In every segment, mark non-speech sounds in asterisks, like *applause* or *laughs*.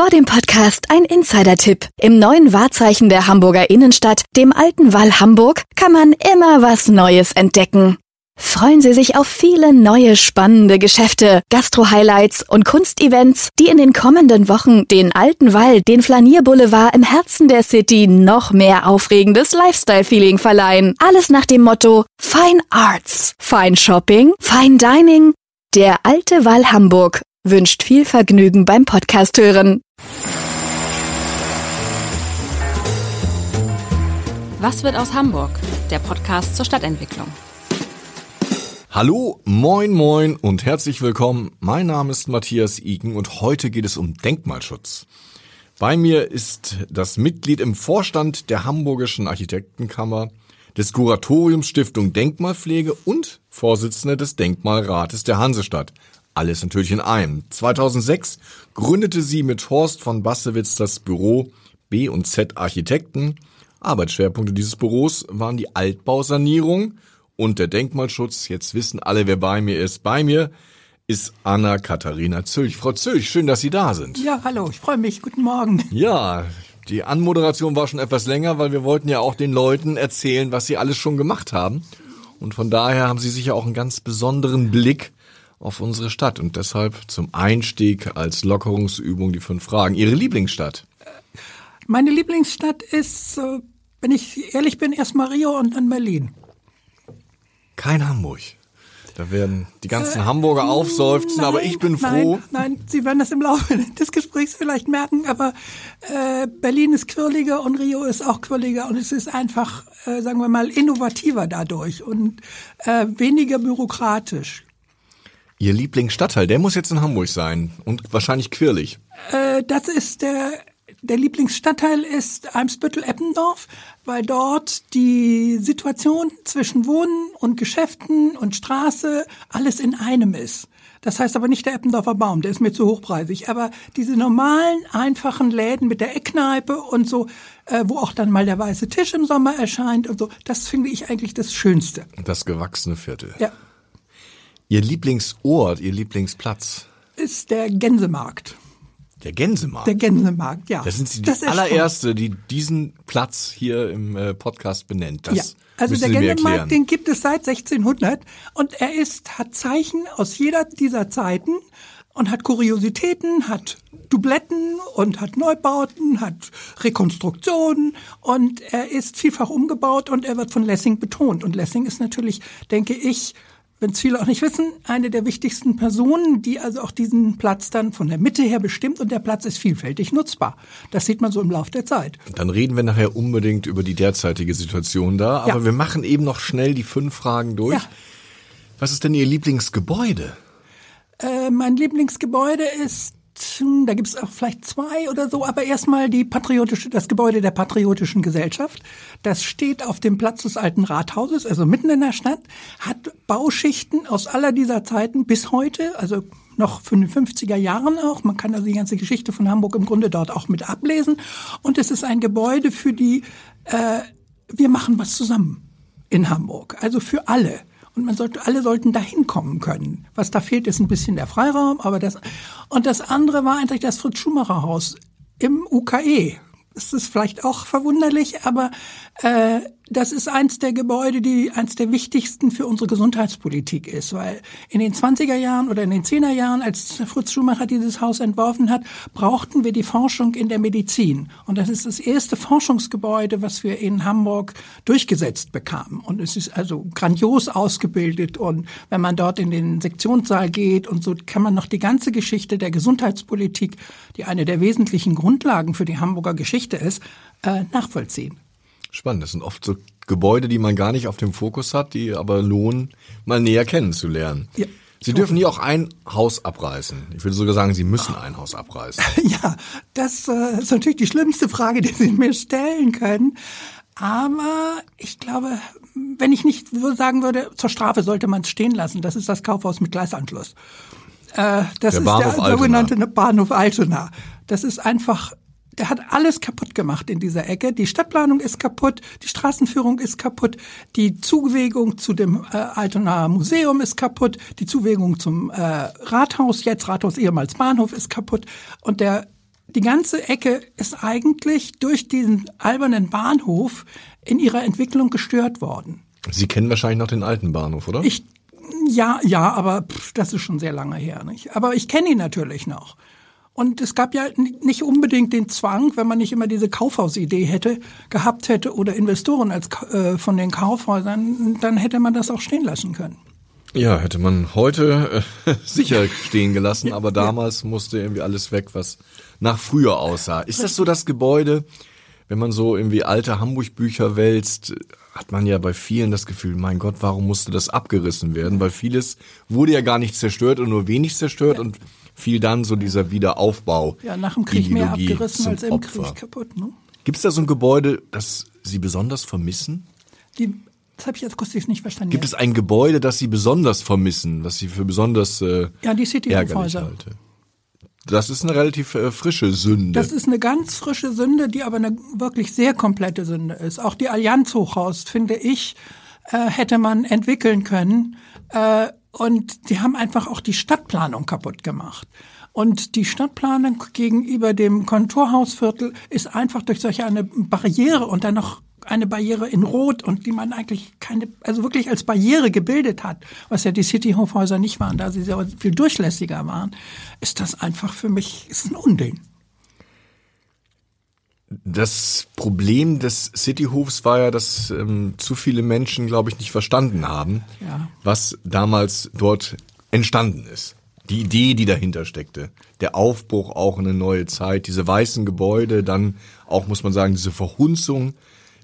Vor dem Podcast ein Insider-Tipp. Im neuen Wahrzeichen der Hamburger Innenstadt, dem alten Wall Hamburg, kann man immer was Neues entdecken. Freuen Sie sich auf viele neue spannende Geschäfte, Gastro-Highlights und Kunstevents, die in den kommenden Wochen den alten Wall, den Flanierboulevard im Herzen der City noch mehr aufregendes Lifestyle-Feeling verleihen. Alles nach dem Motto Fine Arts, Fine Shopping, Fine Dining. Der alte Wall Hamburg wünscht viel Vergnügen beim Podcast hören. Was wird aus Hamburg? Der Podcast zur Stadtentwicklung. Hallo, moin, moin und herzlich willkommen. Mein Name ist Matthias Iken und heute geht es um Denkmalschutz. Bei mir ist das Mitglied im Vorstand der Hamburgischen Architektenkammer, des Kuratoriums Stiftung Denkmalpflege und Vorsitzende des Denkmalrates der Hansestadt. Alles natürlich in einem. 2006 gründete sie mit Horst von Bassewitz das Büro B und Z Architekten. Arbeitsschwerpunkte dieses Büros waren die Altbausanierung, und der Denkmalschutz. Jetzt wissen alle, wer bei mir ist. Bei mir ist Anna-Katharina Zülch. Frau Zülch, schön, dass Sie da sind. Ja, hallo, ich freue mich. Guten Morgen. Ja, die Anmoderation war schon etwas länger, weil wir wollten ja auch den Leuten erzählen, was sie alles schon gemacht haben. Und von daher haben Sie sicher auch einen ganz besonderen Blick auf unsere Stadt. Und deshalb zum Einstieg als Lockerungsübung die fünf Fragen. Ihre Lieblingsstadt? Meine Lieblingsstadt ist, äh, wenn ich ehrlich bin, erst Rio und dann Berlin. Kein Hamburg. Da werden die ganzen Hamburger aufseufzen, nein, aber ich bin froh. Nein, nein, Sie werden das im Laufe *laughs* des Gesprächs vielleicht merken, aber äh, Berlin ist quirliger und Rio ist auch quirliger und es ist einfach, äh, sagen wir mal, innovativer dadurch und äh, weniger bürokratisch. Ihr Lieblingsstadtteil, der muss jetzt in Hamburg sein und wahrscheinlich quirlig. Äh, das ist der der Lieblingsstadtteil ist Eimsbüttel-Eppendorf, weil dort die Situation zwischen Wohnen und Geschäften und Straße alles in einem ist. Das heißt aber nicht der Eppendorfer Baum, der ist mir zu hochpreisig. Aber diese normalen, einfachen Läden mit der Eckkneipe und so, äh, wo auch dann mal der weiße Tisch im Sommer erscheint und so, das finde ich eigentlich das Schönste. Das gewachsene Viertel. Ja. Ihr Lieblingsort, Ihr Lieblingsplatz? Ist der Gänsemarkt. Der Gänsemarkt. Der Gänsemarkt, ja. Das sind Sie die Das allererste, die diesen Platz hier im äh, Podcast benennt. Das ja, also der Gänsemarkt, den gibt es seit 1600 und er ist, hat Zeichen aus jeder dieser Zeiten und hat Kuriositäten, hat Dubletten und hat Neubauten, hat Rekonstruktionen und er ist vielfach umgebaut und er wird von Lessing betont. Und Lessing ist natürlich, denke ich, wenn es viele auch nicht wissen, eine der wichtigsten Personen, die also auch diesen Platz dann von der Mitte her bestimmt und der Platz ist vielfältig nutzbar. Das sieht man so im Laufe der Zeit. Dann reden wir nachher unbedingt über die derzeitige Situation da, aber Ja. wir machen eben noch schnell die fünf Fragen durch. Ja. Was ist denn Ihr Lieblingsgebäude? Äh, mein Lieblingsgebäude ist, da gibt es auch vielleicht zwei oder so, aber erstmal die patriotische, das Gebäude der Patriotischen Gesellschaft. Das steht auf dem Platz des alten Rathauses, also mitten in der Stadt, hat Bauschichten aus aller dieser Zeiten bis heute, also noch von den 50er Jahren auch. Man kann also die ganze Geschichte von Hamburg im Grunde dort auch mit ablesen. Und es ist ein Gebäude für die, äh, wir machen was zusammen in Hamburg. Also für alle. Und man sollte, alle sollten da hinkommen können. Was da fehlt, ist ein bisschen der Freiraum, aber das, und das andere war eigentlich das Fritz-Schumacher-Haus im UKE. Das ist vielleicht auch verwunderlich, aber äh, das ist eins der Gebäude, die eins der wichtigsten für unsere Gesundheitspolitik ist, weil in den 20er Jahren oder in den 10er Jahren, als Fritz Schumacher dieses Haus entworfen hat, brauchten wir die Forschung in der Medizin. Und das ist das erste Forschungsgebäude, was wir in Hamburg durchgesetzt bekamen. Und es ist also grandios ausgebildet. Und wenn man dort in den Sektionssaal geht und so, kann man noch die ganze Geschichte der Gesundheitspolitik, die eine der wesentlichen Grundlagen für die Hamburger Geschichte ist, äh, nachvollziehen. Spannend, das sind oft so Gebäude, die man gar nicht auf dem Fokus hat, die aber lohnen, mal näher kennenzulernen. Ja. Sie dürfen nie auch ein Haus abreißen. Ich würde sogar sagen, Sie müssen ein Haus abreißen. *laughs* Ja, das äh, ist natürlich die schlimmste Frage, die Sie mir stellen können. Aber ich glaube, wenn ich nicht sagen würde, zur Strafe sollte man es stehen lassen. Das ist das Kaufhaus mit Gleisanschluss. Äh, das Der ist Bahnhof der Altona. sogenannte Bahnhof Altona. Das ist einfach, der hat alles kaputt gemacht in dieser Ecke. Die Stadtplanung ist kaputt, die Straßenführung ist kaputt, die Zuwegung zu dem äh, Altonaer Museum ist kaputt, die Zuwegung zum äh, Rathaus, jetzt Rathaus ehemals Bahnhof, ist kaputt. Und der die ganze Ecke ist eigentlich durch diesen albernen Bahnhof in ihrer Entwicklung gestört worden. Sie kennen wahrscheinlich noch den alten Bahnhof, oder? Ich, ja, ja, aber pff, das ist schon sehr lange her, nicht? Aber ich kenne ihn natürlich noch. Und es gab ja nicht unbedingt den Zwang, wenn man nicht immer diese Kaufhausidee hätte, gehabt hätte oder Investoren als äh, von den Kaufhäusern, dann hätte man das auch stehen lassen können. Ja, hätte man heute äh, *laughs* sicher stehen gelassen, aber damals musste irgendwie alles weg, was nach früher aussah. Ist das so das Gebäude, wenn man so irgendwie alte Hamburg-Bücher wälzt, hat man ja bei vielen das Gefühl, mein Gott, warum musste das abgerissen werden? Weil vieles wurde ja gar nicht zerstört und nur wenig zerstört und fiel dann so dieser Wiederaufbau. Ja, nach dem Krieg mehr abgerissen als im Opfer. Krieg kaputt. Ne? Gibt es da so ein Gebäude, das Sie besonders vermissen? Die, das habe ich jetzt akustisch nicht verstanden. Gibt es ein Gebäude, das Sie besonders vermissen, was Sie für besonders äh, ja, die City ärgerlich halte? Das ist eine relativ äh, frische Sünde. Das ist eine ganz frische Sünde, die aber eine wirklich sehr komplette Sünde ist. Auch die Allianz Hochhaus, finde ich, äh, hätte man entwickeln können. Äh, und die haben einfach auch die Stadtplanung kaputt gemacht. Und die Stadtplanung gegenüber dem Konturhausviertel ist einfach durch solche eine Barriere und dann noch eine Barriere in Rot und die man eigentlich keine, also wirklich als Barriere gebildet hat, was ja die City-Hofhäuser nicht waren, da sie sehr viel durchlässiger waren, ist das einfach für mich, ist ein Unding. Das Problem des Cityhofs war ja, dass ähm, zu viele Menschen, glaube ich, nicht verstanden haben, ja. was damals dort entstanden ist. Die Idee, die dahinter steckte. Der Aufbruch auch in eine neue Zeit, diese weißen Gebäude, dann auch, muss man sagen, diese Verhunzung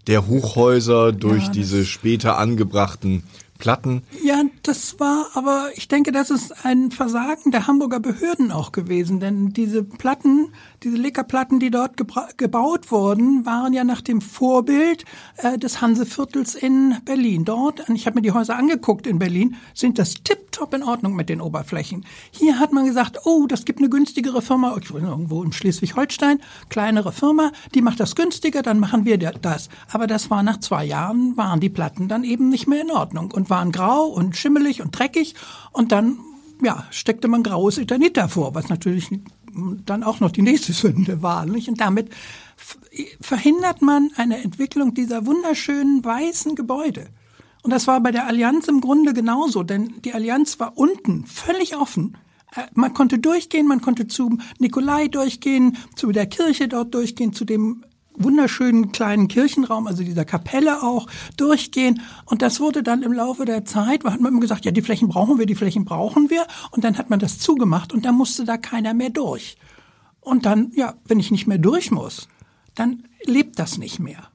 der Hochhäuser durch ja, diese später angebrachten Platten. Ja, das war, aber ich denke, das ist ein Versagen der Hamburger Behörden auch gewesen, denn diese Platten, diese Leckerplatten, die dort gebaut wurden, waren ja nach dem Vorbild äh, des Hanseviertels in Berlin. Dort, ich habe mir die Häuser angeguckt in Berlin, sind das tipptopp in Ordnung mit den Oberflächen. Hier hat man gesagt, oh, das gibt eine günstigere Firma, irgendwo in Schleswig-Holstein, kleinere Firma, die macht das günstiger, dann machen wir das. Aber das war nach zwei Jahren, waren die Platten dann eben nicht mehr in Ordnung. Und waren grau und schimmelig und dreckig und dann ja, steckte man graues Eternit davor, was natürlich dann auch noch die nächste Sünde war. Nicht? Und damit verhindert man eine Entwicklung dieser wunderschönen weißen Gebäude. Und das war bei der Allianz im Grunde genauso, denn die Allianz war unten völlig offen. Äh, man konnte durchgehen, man konnte zu Nikolai durchgehen, zu der Kirche dort durchgehen, zu dem wunderschönen kleinen Kirchenraum, also dieser Kapelle auch, durchgehen. Und das wurde dann im Laufe der Zeit, hat man immer gesagt, ja, die Flächen brauchen wir, die Flächen brauchen wir. Und dann hat man das zugemacht und dann musste da keiner mehr durch. Und dann, ja, wenn ich nicht mehr durch muss, dann lebt das nicht mehr.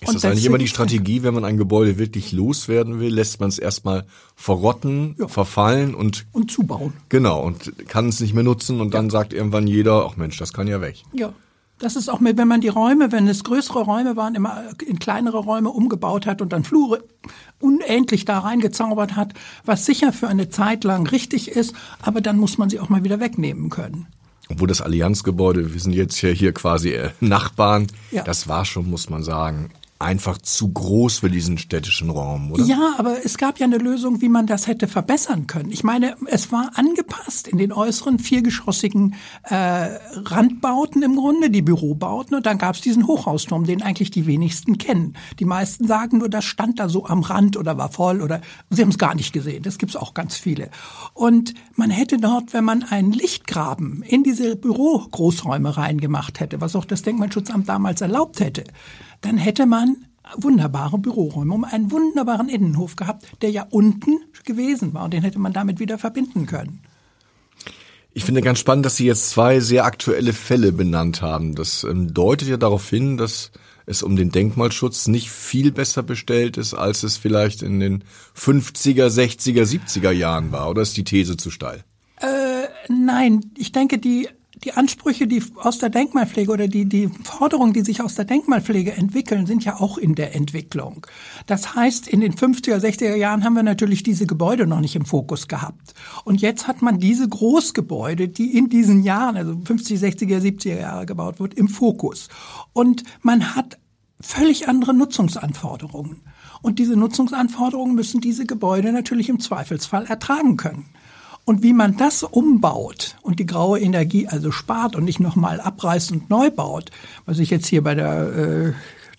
Ist das, das eigentlich immer die Strategie, wenn man ein Gebäude wirklich loswerden will, lässt man es erstmal verrotten, ja. verfallen und und zubauen. Genau und kann es nicht mehr nutzen und ja. dann sagt irgendwann jeder, ach Mensch, das kann ja weg. Ja, das ist auch mit, wenn man die Räume, wenn es größere Räume waren, immer in kleinere Räume umgebaut hat und dann Flure unendlich da reingezaubert hat, was sicher für eine Zeit lang richtig ist, aber dann muss man sie auch mal wieder wegnehmen können. Obwohl das Allianzgebäude, wir sind jetzt ja hier quasi äh, Nachbarn, ja. das war schon, muss man sagen, einfach zu groß für diesen städtischen Raum, oder? Ja, aber es gab ja eine Lösung, wie man das hätte verbessern können. Ich meine, es war angepasst in den äußeren viergeschossigen äh, Randbauten im Grunde, die Bürobauten, und dann gab es diesen Hochhausturm, den eigentlich die wenigsten kennen. Die meisten sagen nur, das stand da so am Rand oder war voll oder sie haben es gar nicht gesehen. Das gibt's auch ganz viele. Und man hätte dort, wenn man einen Lichtgraben in diese Bürogroßräume reingemacht hätte, was auch das Denkmalschutzamt damals erlaubt hätte, dann hätte man wunderbare Büroräume, um einen wunderbaren Innenhof gehabt, der ja unten gewesen war und den hätte man damit wieder verbinden können. Ich finde ganz spannend, dass Sie jetzt zwei sehr aktuelle Fälle benannt haben. Das ähm, deutet ja darauf hin, dass es um den Denkmalschutz nicht viel besser bestellt ist, als es vielleicht in den 50er, 60er, 70er Jahren war. Oder ist die These zu steil? Äh, nein, ich denke, die die Ansprüche, die aus der Denkmalpflege oder die, die Forderungen, die sich aus der Denkmalpflege entwickeln, sind ja auch in der Entwicklung. Das heißt, in den 50er, 60er Jahren haben wir natürlich diese Gebäude noch nicht im Fokus gehabt. Und jetzt hat man diese Großgebäude, die in diesen Jahren, also 50, 60er, 70er Jahre gebaut wird, im Fokus. Und man hat völlig andere Nutzungsanforderungen. Und diese Nutzungsanforderungen müssen diese Gebäude natürlich im Zweifelsfall ertragen können. Und wie man das umbaut und die graue Energie also spart und nicht nochmal abreißt und neu baut, was ich jetzt hier bei der äh,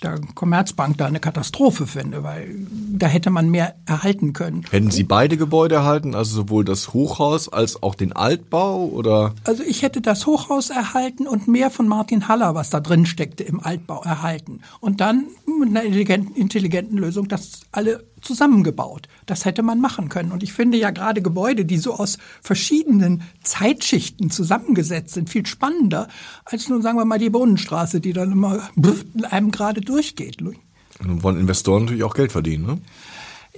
der Commerzbank da eine Katastrophe finde, weil da hätte man mehr erhalten können. Hätten Sie beide Gebäude erhalten, also sowohl das Hochhaus als auch den Altbau oder? Also ich hätte das Hochhaus erhalten und mehr von Martin Haller, was da drin steckte im Altbau erhalten. Und dann mit einer intelligenten, intelligenten Lösung das alle zusammengebaut. Das hätte man machen können. Und ich finde ja gerade Gebäude, die so aus verschiedenen Zeitschichten zusammengesetzt sind, viel spannender als nun, sagen wir mal, die Bohnenstraße, die dann immer einem gerade durchgeht. Und wollen Investoren natürlich auch Geld verdienen, ne?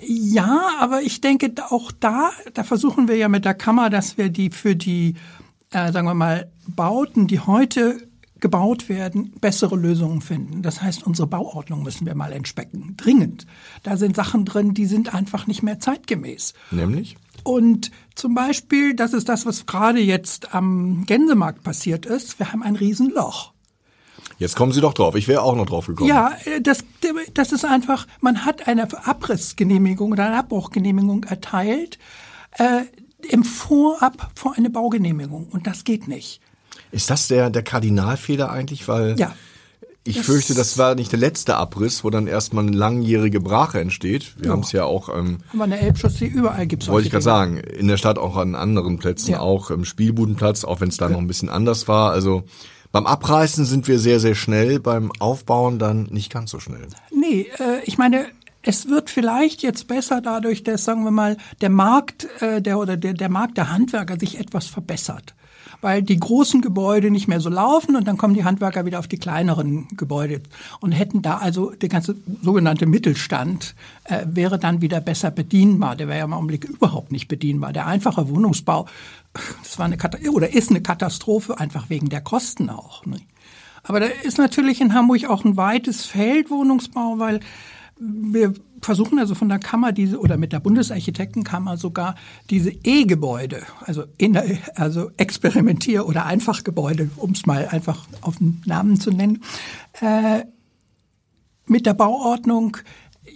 Ja, aber ich denke auch da, da versuchen wir ja mit der Kammer, dass wir die für die, äh, sagen wir mal, Bauten, die heute gebaut werden, bessere Lösungen finden. Das heißt, unsere Bauordnung müssen wir mal entspecken. Dringend. Da sind Sachen drin, die sind einfach nicht mehr zeitgemäß. Nämlich? Und zum Beispiel, das ist das, was gerade jetzt am Gänsemarkt passiert ist. Wir haben ein Riesenloch. Jetzt kommen Sie doch drauf. Ich wäre auch noch drauf gekommen. Ja, das, das ist einfach, man hat eine Abrissgenehmigung oder eine Abbruchgenehmigung erteilt äh, im Vorab vor eine Baugenehmigung. Und das geht nicht. Ist das der, der Kardinalfehler eigentlich? Weil ja. ich das fürchte, das war nicht der letzte Abriss, wo dann erstmal eine langjährige Brache entsteht. Wir ja. haben es ja auch. Ähm, Aber eine Elbchaussee überall gibt's Wollte ich gerade sagen. In der Stadt auch an anderen Plätzen, ja. auch im Spielbudenplatz, auch wenn es da ja. noch ein bisschen anders war. Also beim Abreißen sind wir sehr, sehr schnell, beim Aufbauen dann nicht ganz so schnell. Nee, äh, ich meine, es wird vielleicht jetzt besser dadurch, dass, sagen wir mal, der Markt äh, der oder der, der Markt der Handwerker sich etwas verbessert weil die großen Gebäude nicht mehr so laufen und dann kommen die Handwerker wieder auf die kleineren Gebäude und hätten da also der ganze sogenannte Mittelstand äh, wäre dann wieder besser bedienbar. Der wäre ja im Augenblick überhaupt nicht bedienbar. Der einfache Wohnungsbau, das war eine oder ist eine Katastrophe einfach wegen der Kosten auch. Ne? Aber da ist natürlich in Hamburg auch ein weites Feld Wohnungsbau, weil wir versuchen also von der Kammer diese oder mit der Bundesarchitektenkammer sogar diese E-Gebäude, also, in, also Experimentier- oder Einfachgebäude, um es mal einfach auf den Namen zu nennen, äh, mit der Bauordnung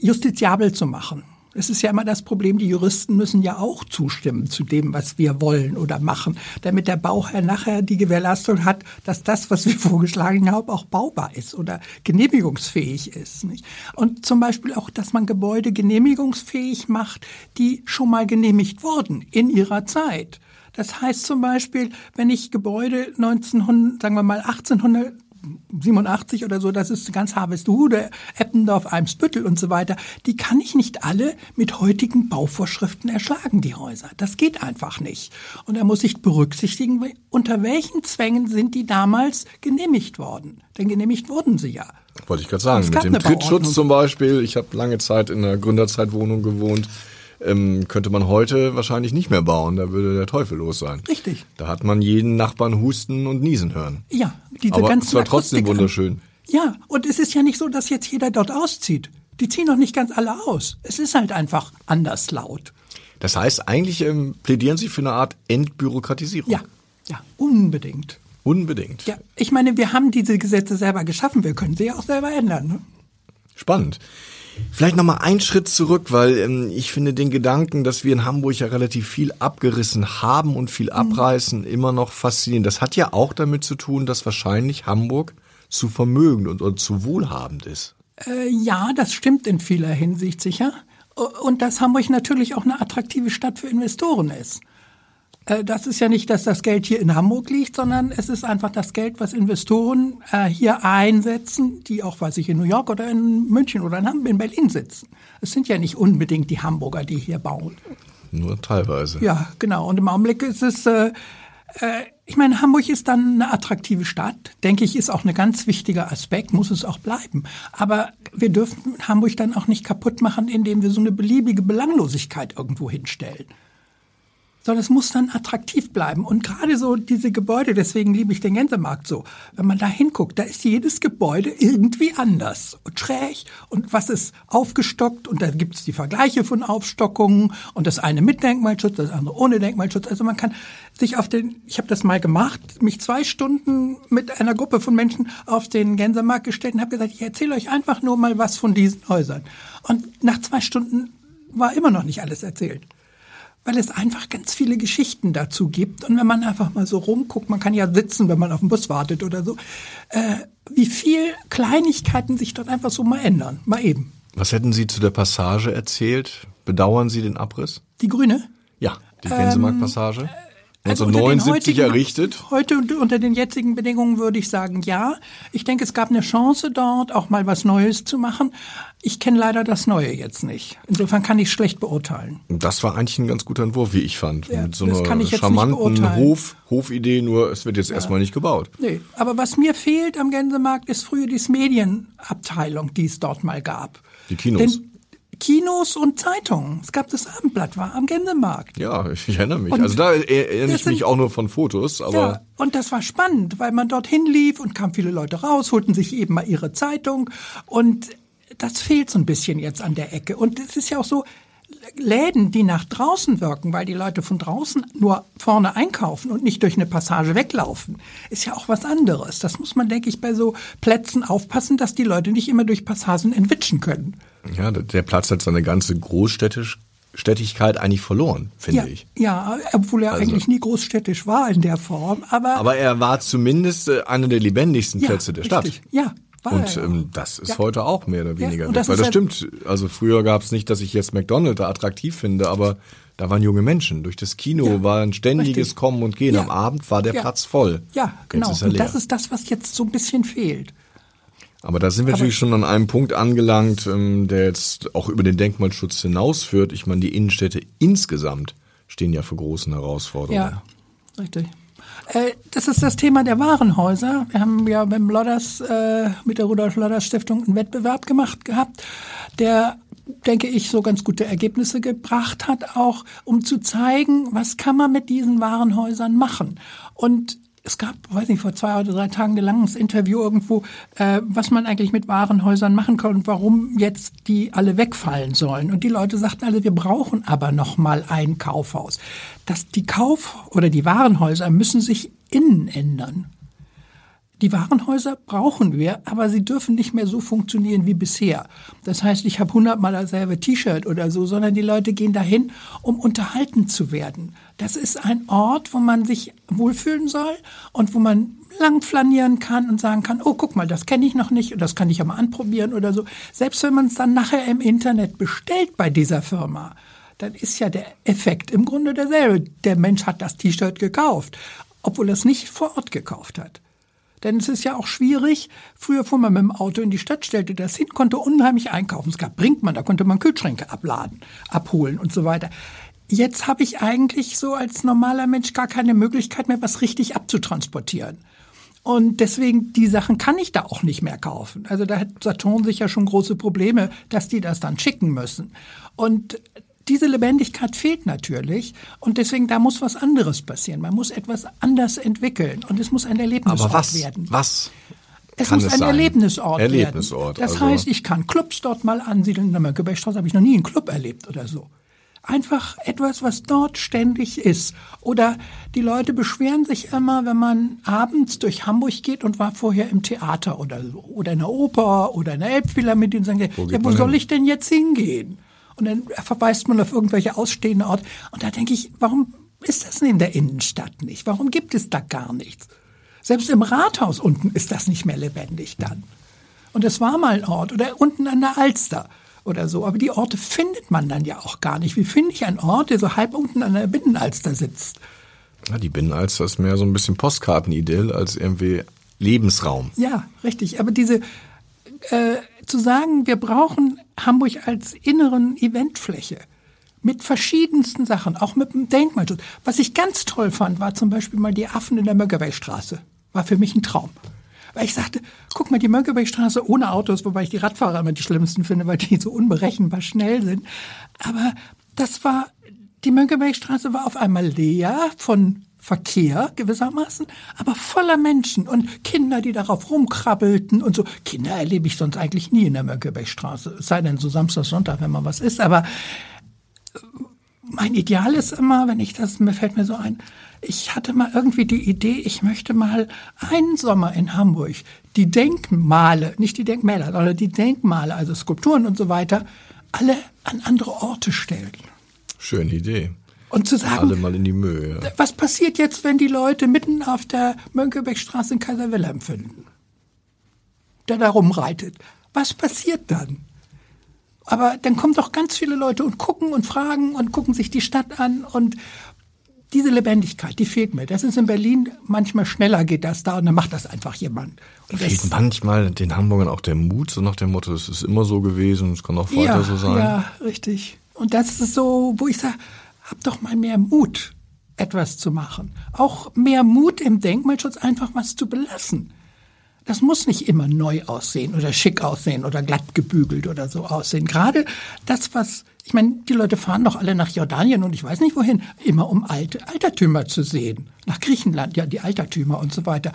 justiziabel zu machen. Es ist ja immer das Problem, die Juristen müssen ja auch zustimmen zu dem, was wir wollen oder machen, damit der Bauherr nachher die Gewährleistung hat, dass das, was wir *laughs* vorgeschlagen haben, auch baubar ist oder genehmigungsfähig ist. Nicht? Und zum Beispiel auch, dass man Gebäude genehmigungsfähig macht, die schon mal genehmigt wurden in ihrer Zeit. Das heißt zum Beispiel, wenn ich Gebäude 1900, sagen wir mal 1800 87 oder so, das ist ganz Harvestehude, Eppendorf, Eimsbüttel und so weiter, die kann ich nicht alle mit heutigen Bauvorschriften erschlagen, die Häuser. Das geht einfach nicht. Und da muss ich berücksichtigen, unter welchen Zwängen sind die damals genehmigt worden. Denn genehmigt wurden sie ja. Wollte ich gerade sagen, mit dem Trittschutz zum Beispiel. Ich habe lange Zeit in einer Gründerzeitwohnung gewohnt ähm, könnte man heute wahrscheinlich nicht mehr bauen. Da würde der Teufel los sein. Richtig. Da hat man jeden Nachbarn husten und niesen hören. Ja, diese Aber ganzen es war trotzdem wunderschön. Ja, und es ist ja nicht so, dass jetzt jeder dort auszieht. Die ziehen noch nicht ganz alle aus. Es ist halt einfach anders laut. Das heißt, eigentlich ähm, plädieren Sie für eine Art Entbürokratisierung. Ja, ja, unbedingt. Unbedingt. Ja, ich meine, wir haben diese Gesetze selber geschaffen. Wir können sie ja auch selber ändern. Ne? Spannend. Vielleicht nochmal einen Schritt zurück, weil ähm, ich finde den Gedanken, dass wir in Hamburg ja relativ viel abgerissen haben und viel mhm. abreißen, mhm. immer noch faszinierend. Das hat ja auch damit zu tun, dass wahrscheinlich Hamburg zu vermögend und, und zu wohlhabend ist. Äh, ja, das stimmt in vieler Hinsicht sicher. Und dass Hamburg natürlich auch eine attraktive Stadt für Investoren ist. Äh, das ist ja nicht, dass das Geld hier in Hamburg liegt, sondern es ist einfach das Geld, was Investoren äh, hier einsetzen, die auch, weiß ich, in New York oder in München oder in, in Berlin sitzen. Es sind ja nicht unbedingt die Hamburger, die hier bauen. Nur teilweise. Ja, genau. Und im Augenblick ist es, äh, äh, ich meine, Hamburg ist dann eine attraktive Stadt, denke ich, ist auch ein ganz wichtiger Aspekt, muss es auch bleiben. Aber wir dürfen Hamburg dann auch nicht kaputt machen, indem wir so eine beliebige Belanglosigkeit irgendwo hinstellen sondern es muss dann attraktiv bleiben. Und gerade so diese Gebäude, deswegen liebe ich den Gänsemarkt so, wenn man da hinguckt, da ist jedes Gebäude irgendwie anders und schräg und was ist aufgestockt und da gibt es die Vergleiche von Aufstockungen und das eine mit Denkmalschutz, das andere ohne Denkmalschutz. Also man kann sich auf den, ich habe das mal gemacht, mich zwei Stunden mit einer Gruppe von Menschen auf den Gänsemarkt gestellt und habe gesagt, ich erzähle euch einfach nur mal was von diesen Häusern. Und nach zwei Stunden war immer noch nicht alles erzählt weil es einfach ganz viele Geschichten dazu gibt. Und wenn man einfach mal so rumguckt, man kann ja sitzen, wenn man auf den Bus wartet oder so, äh, wie viel Kleinigkeiten sich dort einfach so mal ändern, mal eben. Was hätten Sie zu der Passage erzählt? Bedauern Sie den Abriss? Die Grüne? Ja, die Gänsemarkt-Passage. Ähm, Also unter den 1979 heutigen- errichtet. Heute unter den jetzigen Bedingungen würde ich sagen, ja. Ich denke, es gab eine Chance dort, auch mal was Neues zu machen. Ich kenne leider das Neue jetzt nicht. Insofern kann ich schlecht beurteilen. Das war eigentlich ein ganz guter Entwurf, wie ich fand. Ja, Mit so das einer kann ich jetzt nicht charmanten beurteilen. Hof, Hofidee, nur es wird jetzt erstmal nicht gebaut. Nee, aber was mir fehlt am Gänsemarkt ist früher die Medienabteilung, die es dort mal gab. Die Kinos. Denn Kinos und Zeitungen. Es gab das Abendblatt, war am Gänsemarkt. Ja, ich erinnere mich. Und also da er- erinnere ich mich auch nur von Fotos, aber ja, und das war spannend, weil man dorthin lief und kamen viele Leute raus, holten sich eben mal ihre Zeitung und das fehlt so ein bisschen jetzt an der Ecke. Und es ist ja auch so, Läden, die nach draußen wirken, weil die Leute von draußen nur vorne einkaufen und nicht durch eine Passage weglaufen, ist ja auch was anderes. Das muss man, denke ich, bei so Plätzen aufpassen, dass die Leute nicht immer durch Passagen entwitschen können. ja, der- der Platz hat seine ganze Großstädtigkeit eigentlich verloren, finde ja, ich. ja, obwohl er Also- eigentlich nie großstädtisch war in der Form, aber, Aber er war zumindest äh, einer der lebendigsten ja, Plätze der Stadt. richtig. Ja, war Und ja. ähm, das ist Ja. heute auch mehr oder Ja, weniger. und weg. das Weil das ja- stimmt. Also früher gab es nicht, dass ich jetzt McDonald's da attraktiv finde, aber da waren junge Menschen. Durch das Kino Ja, war ein ständiges richtig. Kommen und Gehen. Ja. Am Abend war der Ja. Platz voll. Ja, genau. Ist und das ist das, was jetzt so ein bisschen fehlt. Aber da sind wir natürlich schon an einem Punkt angelangt, ähm, der jetzt auch über den Denkmalschutz hinausführt. Ich meine, die Innenstädte insgesamt stehen ja vor großen Herausforderungen. Ja, richtig. Äh, das ist das Thema der Warenhäuser. Wir haben ja beim Lodders, äh, mit der Rudolf Lodders Stiftung einen Wettbewerb gemacht gehabt, der, denke ich, so ganz gute Ergebnisse gebracht hat, auch um zu zeigen, was kann man mit diesen Warenhäusern machen. Und es gab, weiß nicht, vor zwei oder drei Tagen ein langes Interview irgendwo, äh, was man eigentlich mit Warenhäusern machen kann und warum jetzt die alle wegfallen sollen. Und die Leute sagten alle, wir brauchen aber noch mal ein Kaufhaus. Das, die Kauf- oder die Warenhäuser müssen sich innen ändern. Die Warenhäuser brauchen wir, aber sie dürfen nicht mehr so funktionieren wie bisher. Das heißt, ich habe hundertmal dasselbe T-Shirt oder so, sondern die Leute gehen dahin, um unterhalten zu werden. Das ist ein Ort, wo man sich wohlfühlen soll und wo man lang flanieren kann und sagen kann, oh, guck mal, das kenne ich noch nicht und das kann ich ja mal anprobieren oder so. Selbst wenn man es dann nachher im Internet bestellt bei dieser Firma, dann ist ja der Effekt im Grunde derselbe. Der Mensch hat das T-Shirt gekauft, obwohl er es nicht vor Ort gekauft hat. Denn es ist ja auch schwierig. Früher fuhr man mit dem Auto in die Stadt, stellte das hin, konnte unheimlich einkaufen. Es gab Brinkmann, da konnte man Kühlschränke abladen, abholen und so weiter. Jetzt habe ich eigentlich so als normaler Mensch gar keine Möglichkeit mehr, was richtig abzutransportieren. Und deswegen, die Sachen kann ich da auch nicht mehr kaufen. Also da hat Saturn sicher schon große Probleme, dass die das dann schicken müssen. Und diese Lebendigkeit fehlt natürlich. Und deswegen, da muss was anderes passieren. Man muss etwas anders entwickeln. Und es muss ein Erlebnisort Aber was? werden. Was? Es muss es ein sein? Erlebnisort, Erlebnisort, werden. Das also- heißt, ich kann Clubs dort mal ansiedeln. In der Mönckebergstraße habe ich noch nie einen Club erlebt oder so. Einfach etwas, was dort ständig ist. Oder die Leute beschweren sich immer, wenn man abends durch Hamburg geht und war vorher im Theater oder so. Oder in der Oper oder in der Elbphilharmonie und sagen, ja, geht wo soll hin? ich denn jetzt hingehen? Und dann verweist man auf irgendwelche ausstehende Orte. Und da denke ich, warum ist das denn in der Innenstadt nicht? Warum gibt es da gar nichts? Selbst im Rathaus unten ist das nicht mehr lebendig dann. Und es war mal ein Ort oder unten an der Alster oder so. Aber die Orte findet man dann ja auch gar nicht. Wie finde ich einen Ort, der so halb unten an der Binnenalster sitzt? Ja, die Binnenalster ist mehr so ein bisschen Postkartenidyll als irgendwie Lebensraum. Ja, richtig. Aber diese äh, zu sagen, wir brauchen Hamburg als inneren Eventfläche mit verschiedensten Sachen, auch mit dem Denkmalschutz. Was ich ganz toll fand, war zum Beispiel mal die Affen in der Mönckebergstraße. War für mich ein Traum. Weil ich sagte, guck mal, die Mönckebergstraße ohne Autos, wobei ich die Radfahrer immer die schlimmsten finde, weil die so unberechenbar schnell sind. Aber das war, die Mönckebergstraße war auf einmal leer von Verkehr gewissermaßen, aber voller Menschen und Kinder, die darauf rumkrabbelten und so. Kinder erlebe ich sonst eigentlich nie in der Mönckebergstraße, es sei denn so Samstag, Sonntag, wenn mal was ist. Aber äh, mein Ideal ist immer, wenn ich das, mir fällt mir so ein, ich hatte mal irgendwie die Idee, ich möchte mal einen Sommer in Hamburg die Denkmale, nicht die Denkmäler, sondern die Denkmale, also Skulpturen und so weiter, alle an andere Orte stellen. Schöne Idee. Und zu sagen, Alle mal in die Mühe. Ja. was passiert jetzt, wenn die Leute mitten auf der Mönckebergstraße in Kaiser Wilhelm finden? Der da rumreitet. Was passiert dann? Aber dann kommen doch ganz viele Leute und gucken und fragen und gucken sich die Stadt an und diese Lebendigkeit, die fehlt mir. Das ist in Berlin manchmal schneller geht das da und dann macht das einfach jemand. Und Fehlt manchmal den Hamburgern auch der Mut, so nach dem Motto, es ist immer so gewesen, es kann auch weiter ja, so sein. Ja, richtig. Und das ist so, wo ich sage, hab doch mal mehr Mut, etwas zu machen. Auch mehr Mut im Denkmalschutz, einfach was zu belassen. Das muss nicht immer neu aussehen oder schick aussehen oder glatt gebügelt oder so aussehen. Gerade das, was, ich meine, die Leute fahren doch alle nach Jordanien und ich weiß nicht wohin, immer um alte Altertümer zu sehen. Nach Griechenland, ja, die Altertümer und so weiter.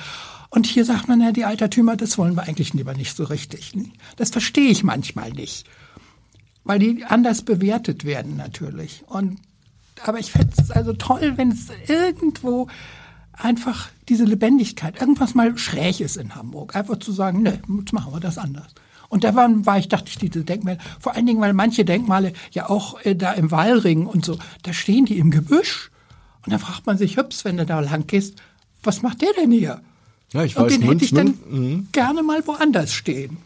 Und hier sagt man ja, die Altertümer, das wollen wir eigentlich lieber nicht so richtig. Das verstehe ich manchmal nicht. Weil die anders bewertet werden natürlich. Und, aber ich fände es also toll, wenn es irgendwo einfach diese Lebendigkeit, irgendwas mal schräg ist in Hamburg. Einfach zu sagen, ne, jetzt machen wir das anders. Und da war, war ich, dachte ich, diese Denkmäler, vor allen Dingen, weil manche Denkmale ja auch äh, da im Wallring und so, da stehen die im Gebüsch. Und da fragt man sich, hübs, wenn du da lang gehst, was macht der denn hier? Ja, ich und weiß, den hätte ich Münz, dann Mün- gerne mal woanders stehen.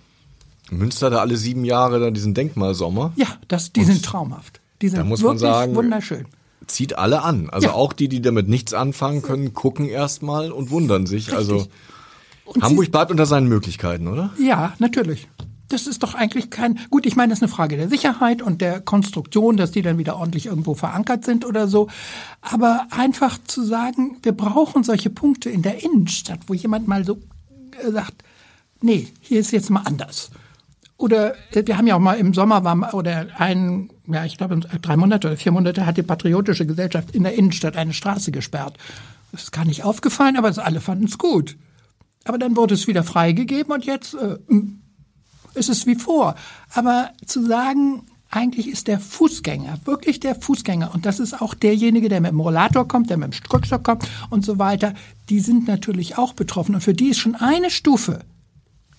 Münster da alle sieben Jahre da diesen Denkmalsommer. Ja, das, die sind traumhaft. Die sind Da muss man wirklich sagen, wunderschön. Zieht alle an. Also Ja. auch die, die damit nichts anfangen können, gucken erstmal und wundern sich. Also Und Hamburg bleibt unter seinen Möglichkeiten, oder? Ja, natürlich. Das ist doch eigentlich kein, gut, ich meine, das ist eine Frage der Sicherheit und der Konstruktion, dass die dann wieder ordentlich irgendwo verankert sind oder so. Aber einfach zu sagen, wir brauchen solche Punkte in der Innenstadt, wo jemand mal so äh, sagt, nee, hier ist jetzt mal anders. Oder äh, wir haben ja auch mal im Sommer war oder ein, ja, ich glaube drei Monate oder vier Monate hat die Patriotische Gesellschaft in der Innenstadt eine Straße gesperrt. Das ist gar nicht aufgefallen, aber alle fanden es gut. Aber dann wurde es wieder freigegeben und jetzt äh, ist es wie vor. Aber zu sagen, eigentlich ist der Fußgänger, wirklich der Fußgänger, und das ist auch derjenige, der mit dem Rollator kommt, der mit dem Strückstock kommt und so weiter, die sind natürlich auch betroffen. Und für die ist schon eine Stufe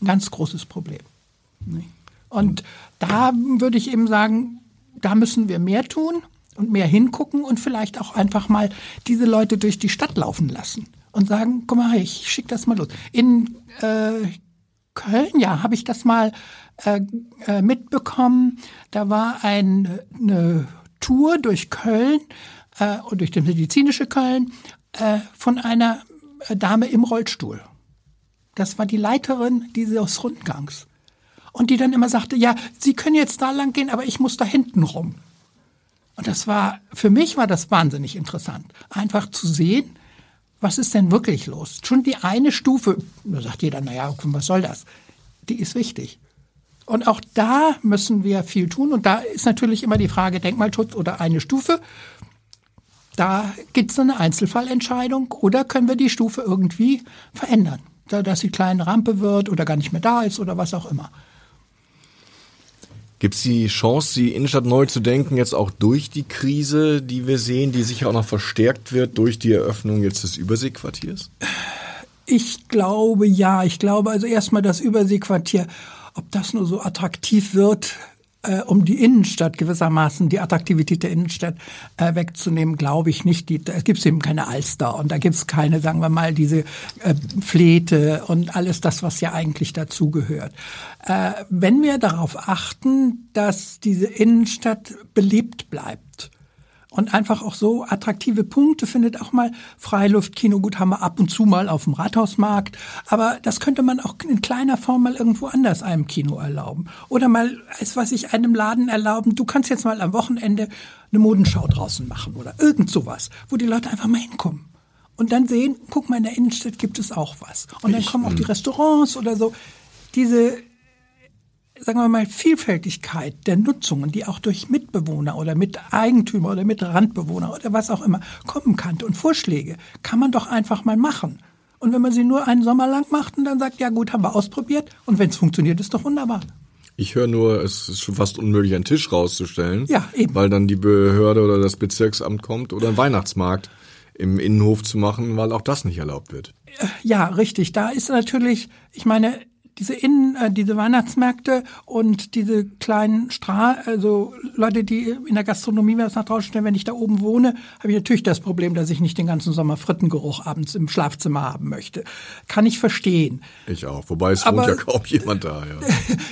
ein ganz großes Problem. Und da würde ich eben sagen, da müssen wir mehr tun und mehr hingucken und vielleicht auch einfach mal diese Leute durch die Stadt laufen lassen und sagen, guck mal, ich schick das mal los. In äh, Köln, ja, habe ich das mal äh, äh, mitbekommen. Da war ein, eine Tour durch Köln äh, und durch das medizinische Köln äh, von einer äh, Dame im Rollstuhl. Das war die Leiterin dieses Rundgangs. Und die dann immer sagte, ja, Sie können jetzt da lang gehen, aber ich muss da hinten rum. Und das war, für mich war das wahnsinnig interessant. Einfach zu sehen, was ist denn wirklich los? Schon die eine Stufe, da sagt jeder, naja, was soll das? Die ist wichtig. Und auch da müssen wir viel tun. Und da ist natürlich immer die Frage Denkmalschutz oder eine Stufe. Da gibt es eine Einzelfallentscheidung oder können wir die Stufe irgendwie verändern, da- dass sie kleine Rampe wird oder gar nicht mehr da ist oder was auch immer. Gibt es die Chance, die Innenstadt neu zu denken, jetzt auch durch die Krise, die wir sehen, die sicher auch noch verstärkt wird durch die Eröffnung jetzt des Überseequartiers? Ich glaube ja. Ich glaube also erstmal das Überseequartier, ob das nur so attraktiv wird, äh, um die Innenstadt gewissermaßen, die Attraktivität der Innenstadt äh, wegzunehmen, glaube ich nicht. Die, da gibt es eben keine Alster und da gibt es keine, sagen wir mal, diese äh, Flete und alles das, was ja eigentlich dazugehört. Äh, wenn wir darauf achten, dass diese Innenstadt belebt bleibt, und einfach auch so attraktive Punkte findet. Auch mal Freiluftkino, gut, haben wir ab und zu mal auf dem Rathausmarkt. Aber das könnte man auch in kleiner Form mal irgendwo anders einem Kino erlauben. Oder mal, als was ich einem Laden erlauben, du kannst jetzt mal am Wochenende eine Modenschau draußen machen oder irgend sowas, wo die Leute einfach mal hinkommen. Und dann sehen, guck mal, in der Innenstadt gibt es auch was. Und dann Ich, kommen auch die Restaurants oder so. Diese sagen wir mal, Vielfältigkeit der Nutzungen, die auch durch Mitbewohner oder Miteigentümer oder Mitrandbewohner oder was auch immer kommen kann und Vorschläge, kann man doch einfach mal machen. Und wenn man sie nur einen Sommer lang macht und dann sagt, ja gut, haben wir ausprobiert und wenn es funktioniert, ist doch wunderbar. Ich höre nur, es ist schon fast unmöglich, einen Tisch rauszustellen. Ja, eben. Weil dann die Behörde oder das Bezirksamt kommt oder einen Weihnachtsmarkt im Innenhof zu machen, weil auch das nicht erlaubt wird. Ja, richtig. Da ist natürlich, ich meine, diese Innen, äh, diese Weihnachtsmärkte und diese kleinen Stra also Leute, die in der Gastronomie was nach draußen stellen, wenn ich da oben wohne, habe ich natürlich das Problem, dass ich nicht den ganzen Sommer Frittengeruch abends im Schlafzimmer haben möchte. Kann ich verstehen. Ich auch, wobei es Aber- wohnt ja kaum jemand da. Ja. *laughs*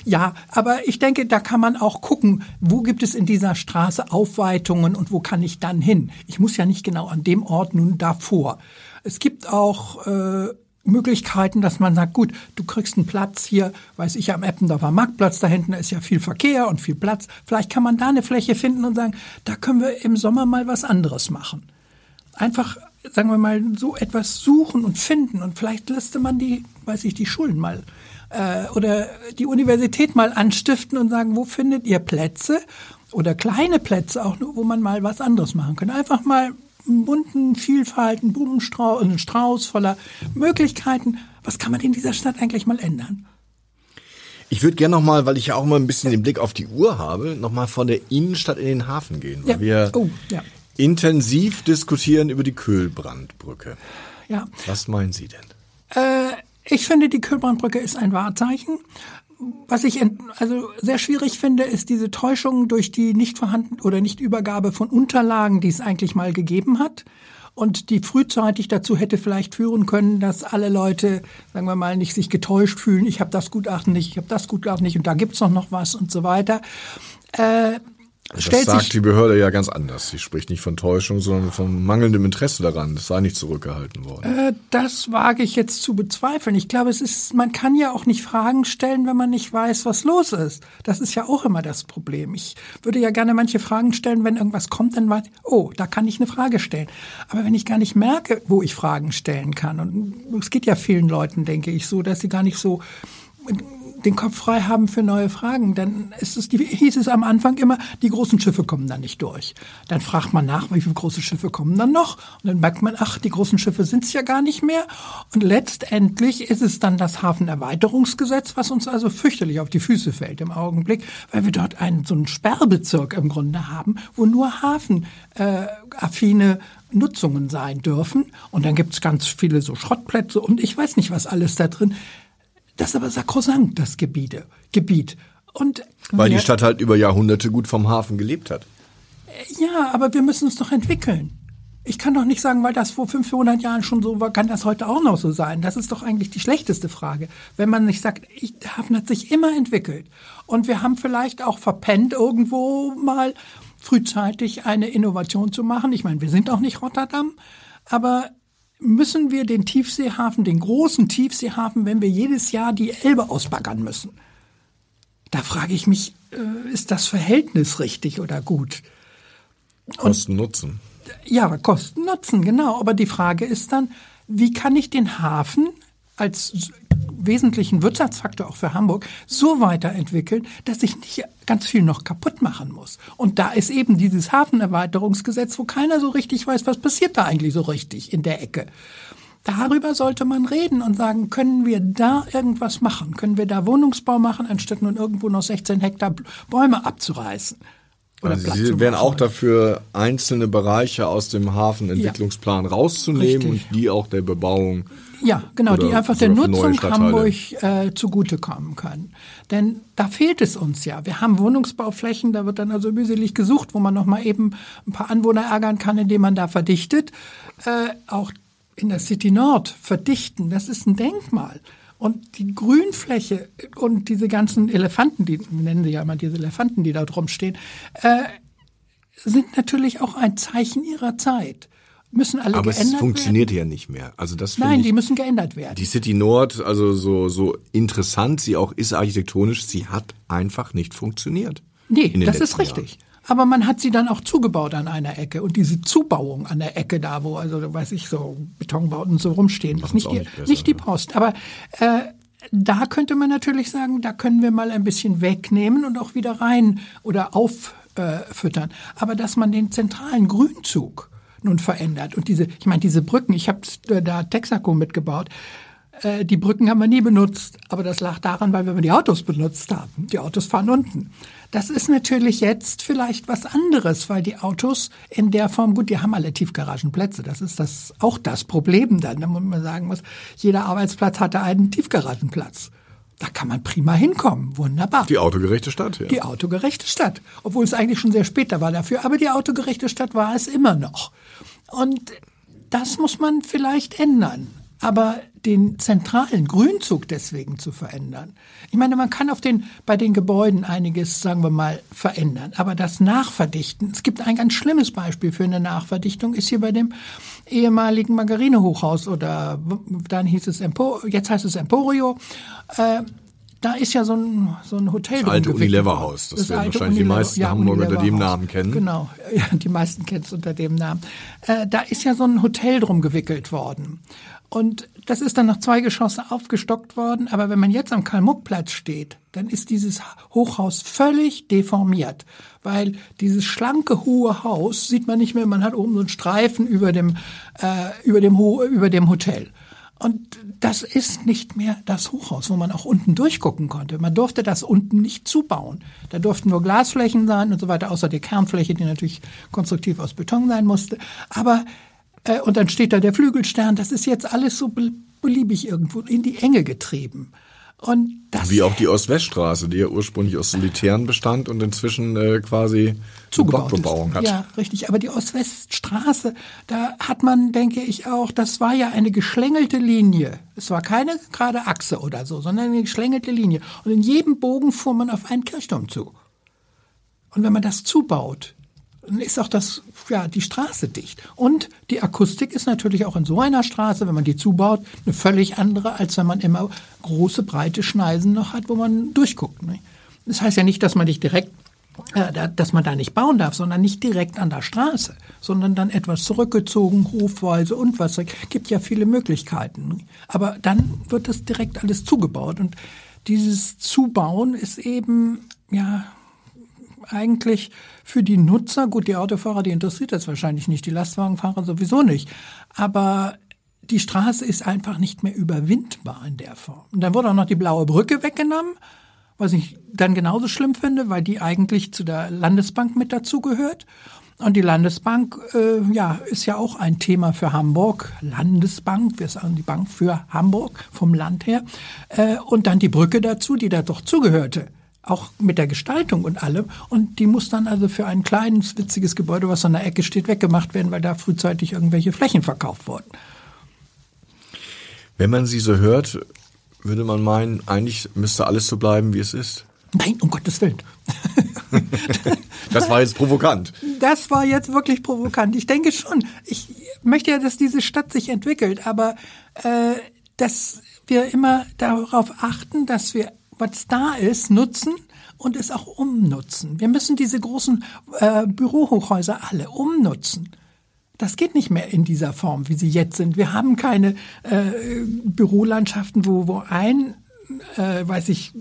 Ja, aber ich denke, da kann man auch gucken, wo gibt es in dieser Straße Aufweitungen und wo kann ich dann hin. Ich muss ja nicht genau an dem Ort nun davor. Es gibt auch äh, Möglichkeiten, dass man sagt, gut, du kriegst einen Platz hier, weiß ich, am Eppendorfer Marktplatz, da hinten ist ja viel Verkehr und viel Platz. Vielleicht kann man da eine Fläche finden und sagen, da können wir im Sommer mal was anderes machen einfach, sagen wir mal, so etwas suchen und finden und vielleicht lässt man die, weiß ich, die Schulen mal äh, oder die Universität mal anstiften und sagen, wo findet ihr Plätze oder kleine Plätze auch nur, wo man mal was anderes machen kann. Einfach mal bunten Vielfalt, einen Blumenstrauß, einen Strauß voller Möglichkeiten. Was kann man in dieser Stadt eigentlich mal ändern? Ich würde gerne noch mal, weil ich ja auch mal ein bisschen den Blick auf die Uhr habe, noch mal von der Innenstadt in den Hafen gehen. Weil Ja. wir Oh, ja. intensiv diskutieren über die Köhlbrandbrücke. Ja. Was meinen Sie denn? Äh, ich finde, die Kühlbrandbrücke ist ein Wahrzeichen. Was ich also sehr schwierig finde, ist diese Täuschung durch die nicht vorhanden oder nicht Übergabe von Unterlagen, die es eigentlich mal gegeben hat. Und die frühzeitig dazu hätte vielleicht führen können, dass alle Leute, sagen wir mal, nicht sich getäuscht fühlen, ich habe das Gutachten nicht, ich habe das Gutachten nicht und da gibt's doch noch was und so weiter. Äh, Das stellt sagt sich die Behörde ja ganz anders. Sie spricht nicht von Täuschung, sondern von mangelndem Interesse daran. Das sei nicht zurückgehalten worden. Äh, Das wage ich jetzt zu bezweifeln. Ich glaube, es ist, man kann ja auch nicht Fragen stellen, wenn man nicht weiß, was los ist. Das ist ja auch immer das Problem. Ich würde ja gerne manche Fragen stellen, wenn irgendwas kommt, dann weiß ich, oh, da kann ich eine Frage stellen. Aber wenn ich gar nicht merke, wo ich Fragen stellen kann, und es geht ja vielen Leuten, denke ich, so, dass sie gar nicht so den Kopf frei haben für neue Fragen, dann ist es, hieß es am Anfang immer, die großen Schiffe kommen da nicht durch. Dann fragt man nach, wie viele große Schiffe kommen dann noch? Und dann merkt man, ach, die großen Schiffe sind es ja gar nicht mehr. Und letztendlich ist es dann das Hafenerweiterungsgesetz, was uns also fürchterlich auf die Füße fällt im Augenblick, weil wir dort einen so einen Sperrbezirk im Grunde haben, wo nur hafenaffine Nutzungen sein dürfen. Und dann gibt's ganz viele so Schrottplätze und ich weiß nicht, was alles da drin. Das ist aber sakrosankt, das Gebiete, Gebiet. Und Weil die Stadt halt über Jahrhunderte gut vom Hafen gelebt hat. ja, aber wir müssen uns doch entwickeln. Ich kann doch nicht sagen, weil das vor 500 Jahren schon so war, kann das heute auch noch so sein. Das ist doch eigentlich die schlechteste Frage. Wenn man nicht sagt, ich, der Hafen hat sich immer entwickelt. Und wir haben vielleicht auch verpennt, irgendwo mal frühzeitig eine Innovation zu machen. Ich meine, wir sind auch nicht Rotterdam, aber müssen wir den Tiefseehafen, den großen Tiefseehafen, wenn wir jedes Jahr die Elbe ausbaggern müssen? Da frage ich mich, äh, ist das Verhältnis richtig oder gut? Kosten Nutzen. Ja, Kosten Nutzen, genau. Aber die Frage ist dann, wie kann ich den Hafen als wesentlichen Wirtschaftsfaktor auch für Hamburg so weiterentwickeln, dass ich nicht ganz viel noch kaputt machen muss. Und da ist eben dieses Hafenerweiterungsgesetz, wo keiner so richtig weiß, was passiert da eigentlich so richtig in der Ecke. Darüber sollte man reden und sagen, können wir da irgendwas machen? Können wir da Wohnungsbau machen, anstatt nun irgendwo noch 16 Hektar Bäume abzureißen? Oder Also Sie wären auch dafür, einzelne Bereiche aus dem Hafenentwicklungsplan rauszunehmen Richtig. und die auch der Bebauung. Ja, genau, die einfach der Nutzung. Hamburg äh, zugutekommen können. Denn da fehlt es uns ja. Wir haben Wohnungsbauflächen, da wird dann also mühselig gesucht, wo man noch mal eben ein paar Anwohner ärgern kann, indem man da verdichtet. Äh, auch in der City Nord verdichten, das ist ein Denkmal. Und die Grünfläche und diese ganzen Elefanten, die nennen sie ja immer diese Elefanten, die da drum stehen, äh, sind natürlich auch ein Zeichen ihrer Zeit. Müssen alle Aber es geändert funktioniert ja nicht mehr. Also das werden. Nein, ich. die müssen geändert werden. Die City Nord, also so, so interessant sie auch ist architektonisch, sie hat einfach nicht funktioniert. Nee, das ist richtig. Aber man hat sie dann auch zugebaut an einer Ecke. Und diese Zubauung an der Ecke da, wo, also, weiß ich, so Betonbauten so rumstehen, ist nicht die, nicht nicht, besser, die ne? Post. Aber äh, da könnte man natürlich sagen, da können wir mal ein bisschen wegnehmen und auch wieder rein oder auffüttern. Aber dass man den zentralen Grünzug nun verändert und diese, ich meine, diese Brücken, ich habe da Texaco mitgebaut, äh, die Brücken haben wir nie benutzt, aber das lag daran, weil wir die Autos benutzt haben. Die Autos fahren unten. Das ist natürlich jetzt vielleicht was anderes, weil die Autos in der Form, gut, die haben alle Tiefgaragenplätze. Das ist das auch das Problem dann, da muss man sagen muss, jeder Arbeitsplatz hatte einen Tiefgaragenplatz. Da kann man prima hinkommen. Wunderbar. Die autogerechte Stadt, ja. Die autogerechte Stadt. Obwohl es eigentlich schon sehr später war dafür. Aber die autogerechte Stadt war es immer noch. Und das muss man vielleicht ändern. Aber den zentralen Grünzug deswegen zu verändern. Ich meine, man kann auf den, bei den Gebäuden einiges, sagen wir mal, verändern. Aber das Nachverdichten, es gibt ein ganz schlimmes Beispiel für eine Nachverdichtung, ist hier bei dem ehemaligen Margarine-Hochhaus oder dann hieß es Empo, jetzt heißt es Emporio. Äh, da ist ja so ein, so ein Hotel Das alte Unilever-Haus. Das, das werden wahrscheinlich die meisten ja, Hamburger unter dem Namen kennen. Genau, ja, die meisten kennen es unter dem Namen. Äh, da ist ja so ein Hotel drum gewickelt worden. Und das ist dann noch zwei Geschosse aufgestockt worden. Aber wenn man jetzt am Karl-Muck-Platz steht, dann ist dieses Hochhaus völlig deformiert. Weil dieses schlanke, hohe Haus sieht man nicht mehr. Man hat oben so einen Streifen über dem, äh, über dem, Ho über dem Hotel. Und das ist nicht mehr das Hochhaus, wo man auch unten durchgucken konnte. Man durfte das unten nicht zubauen. Da durften nur Glasflächen sein und so weiter, außer die Kernfläche, die natürlich konstruktiv aus Beton sein musste. Aber äh, und dann steht da der Flügelstern. Das ist jetzt alles so beliebig irgendwo in die Enge getrieben. Und das Wie auch die Ost-West-Straße, die ja ursprünglich aus Solitären bestand und inzwischen äh, quasi Zugebauung hat. Ja, richtig. Aber die Ost-West-Straße, da hat man, denke ich auch, das war ja eine geschlängelte Linie. Es war keine gerade Achse oder so, sondern eine geschlängelte Linie. Und in jedem Bogen fuhr man auf einen Kirchturm zu. Und wenn man das zubaut, ist auch das, ja, die Straße dicht. Und die Akustik ist natürlich auch in so einer Straße, wenn man die zubaut, eine völlig andere, als wenn man immer große, breite Schneisen noch hat, wo man durchguckt. Ne? Das heißt ja nicht, dass man nicht direkt, äh, dass man da nicht bauen darf, sondern nicht direkt an der Straße, sondern dann etwas zurückgezogen, hofweise und was. Gibt ja viele Möglichkeiten. Ne? Aber dann wird das direkt alles zugebaut. Und dieses Zubauen ist eben, ja, eigentlich für die Nutzer, gut, die Autofahrer, die interessiert das wahrscheinlich nicht, die Lastwagenfahrer sowieso nicht, aber die Straße ist einfach nicht mehr überwindbar in der Form. Und dann wurde auch noch die blaue Brücke weggenommen, was ich dann genauso schlimm finde, weil die eigentlich zu der Landesbank mit dazugehört. Und die Landesbank, äh, ja, ist ja auch ein Thema für Hamburg. Landesbank, wir sagen die Bank für Hamburg vom Land her. Äh, und dann die Brücke dazu, die da doch zugehörte auch mit der Gestaltung und allem. Und die muss dann also für ein kleines, witziges Gebäude, was an der Ecke steht, weggemacht werden, weil da frühzeitig irgendwelche Flächen verkauft wurden. Wenn man sie so hört, würde man meinen, eigentlich müsste alles so bleiben, wie es ist. Nein, um Gottes Willen. *laughs* das war jetzt provokant. Das war jetzt wirklich provokant. Ich denke schon. Ich möchte ja, dass diese Stadt sich entwickelt, aber äh, dass wir immer darauf achten, dass wir was da ist, nutzen und es auch umnutzen. Wir müssen diese großen äh, Bürohochhäuser alle umnutzen. Das geht nicht mehr in dieser Form, wie sie jetzt sind. Wir haben keine äh, Bürolandschaften, wo, wo ein äh, weiß ich,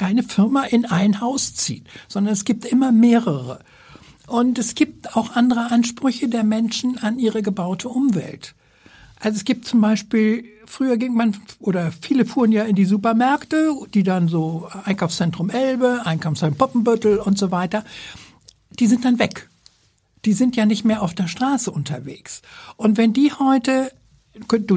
eine Firma in ein Haus zieht, sondern es gibt immer mehrere. Und es gibt auch andere Ansprüche der Menschen an ihre gebaute Umwelt. Also es gibt zum Beispiel, früher ging man, oder viele fuhren ja in die Supermärkte, die dann so Einkaufszentrum Elbe, Einkaufszentrum Poppenbüttel und so weiter, die sind dann weg. Die sind ja nicht mehr auf der Straße unterwegs. Und wenn die heute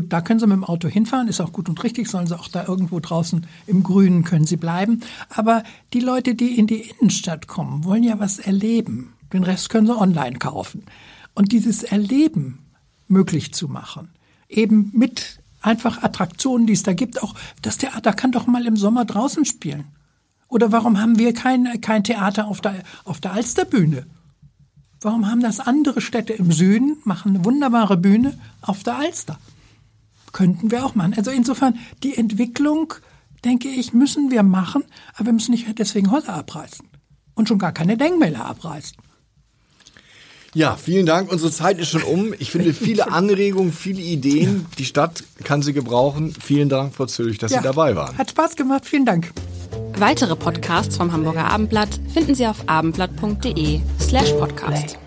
da können Sie mit dem Auto hinfahren, ist auch gut und richtig, sollen Sie auch da irgendwo draußen im Grünen können Sie bleiben. Aber die Leute, die in die Innenstadt kommen, wollen ja was erleben. Den Rest können Sie online kaufen. Und dieses Erleben möglich zu machen, eben mit einfach Attraktionen, die es da gibt. Auch das Theater kann doch mal im Sommer draußen spielen. Oder warum haben wir kein, kein Theater auf der, auf der Alsterbühne? Warum haben das andere Städte im Süden, machen eine wunderbare Bühne auf der Alster? Könnten wir auch machen. Also insofern, die Entwicklung, denke ich, müssen wir machen, aber wir müssen nicht deswegen Häuser abreißen. Und schon gar keine Denkmäler abreißen. Ja, vielen Dank. Unsere Zeit ist schon um. Ich finde viele *laughs* Anregungen, viele Ideen. Die Stadt kann sie gebrauchen. Vielen Dank, Frau Zülch, dass ja, Sie dabei waren. Hat Spaß gemacht. Vielen Dank. Weitere Podcasts vom Hamburger Abendblatt finden Sie auf abendblatt.de slash podcast.